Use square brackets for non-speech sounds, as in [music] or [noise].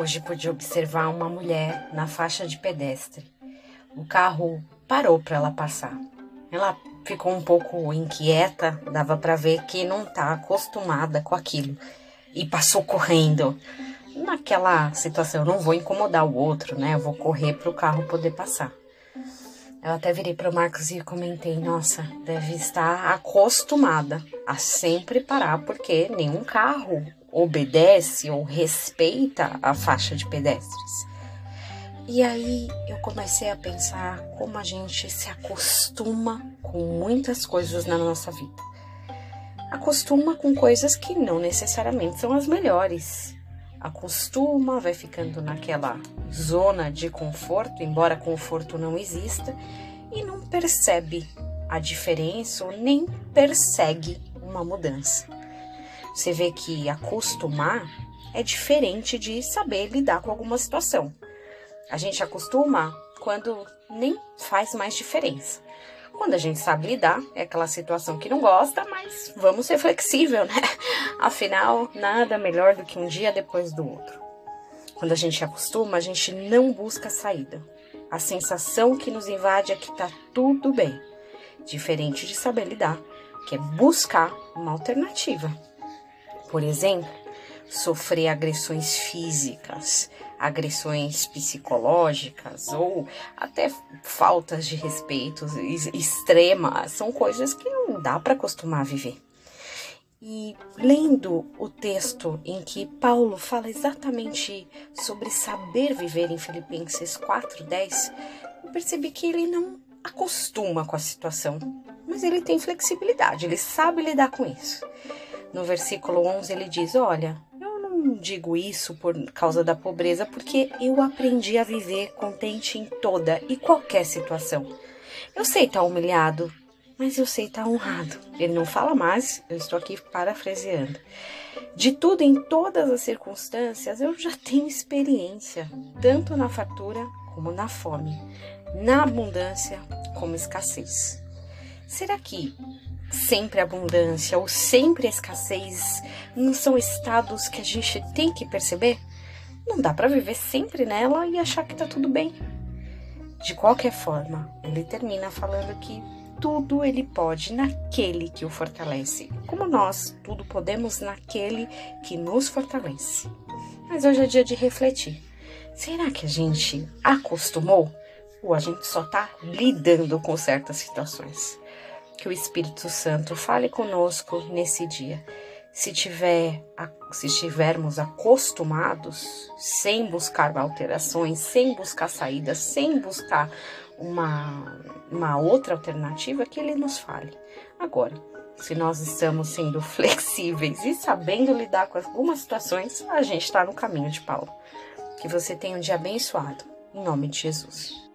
Hoje pude observar uma mulher na faixa de pedestre. O carro parou para ela passar. Ela ficou um pouco inquieta, dava para ver que não tá acostumada com aquilo e passou correndo. Naquela situação, eu não vou incomodar o outro, né? Eu vou correr para o carro poder passar. Eu até virei para o Marcos e comentei: nossa, deve estar acostumada a sempre parar, porque nenhum carro obedece ou respeita a faixa de pedestres. E aí eu comecei a pensar como a gente se acostuma com muitas coisas na nossa vida. Acostuma com coisas que não necessariamente são as melhores. Acostuma, vai ficando naquela zona de conforto, embora conforto não exista, e não percebe a diferença ou nem persegue uma mudança. Você vê que acostumar é diferente de saber lidar com alguma situação. A gente acostuma quando nem faz mais diferença. Quando a gente sabe lidar, é aquela situação que não gosta, mas vamos ser flexível, né? [laughs] Afinal, nada melhor do que um dia depois do outro. Quando a gente acostuma, a gente não busca saída. A sensação que nos invade é que tá tudo bem, diferente de saber lidar, que é buscar uma alternativa. Por exemplo, sofrer agressões físicas, agressões psicológicas ou até faltas de respeito extremas são coisas que não dá para acostumar a viver. E lendo o texto em que Paulo fala exatamente sobre saber viver em Filipenses 4:10, eu percebi que ele não acostuma com a situação, mas ele tem flexibilidade, ele sabe lidar com isso. No versículo 11 ele diz: Olha, eu não digo isso por causa da pobreza, porque eu aprendi a viver contente em toda e qualquer situação. Eu sei estar humilhado, mas eu sei estar honrado. Ele não fala mais, eu estou aqui parafraseando. De tudo, em todas as circunstâncias, eu já tenho experiência, tanto na fartura como na fome, na abundância como escassez. Será que sempre abundância ou sempre escassez não são estados que a gente tem que perceber? Não dá para viver sempre nela e achar que tá tudo bem. De qualquer forma, ele termina falando que tudo ele pode naquele que o fortalece, como nós tudo podemos naquele que nos fortalece. Mas hoje é dia de refletir. Será que a gente acostumou ou a gente só está lidando com certas situações? Que o Espírito Santo fale conosco nesse dia. Se, tiver, se estivermos acostumados, sem buscar alterações, sem buscar saídas, sem buscar uma, uma outra alternativa, que Ele nos fale. Agora, se nós estamos sendo [laughs] flexíveis e sabendo lidar com algumas situações, a gente está no caminho de Paulo. Que você tenha um dia abençoado. Em nome de Jesus.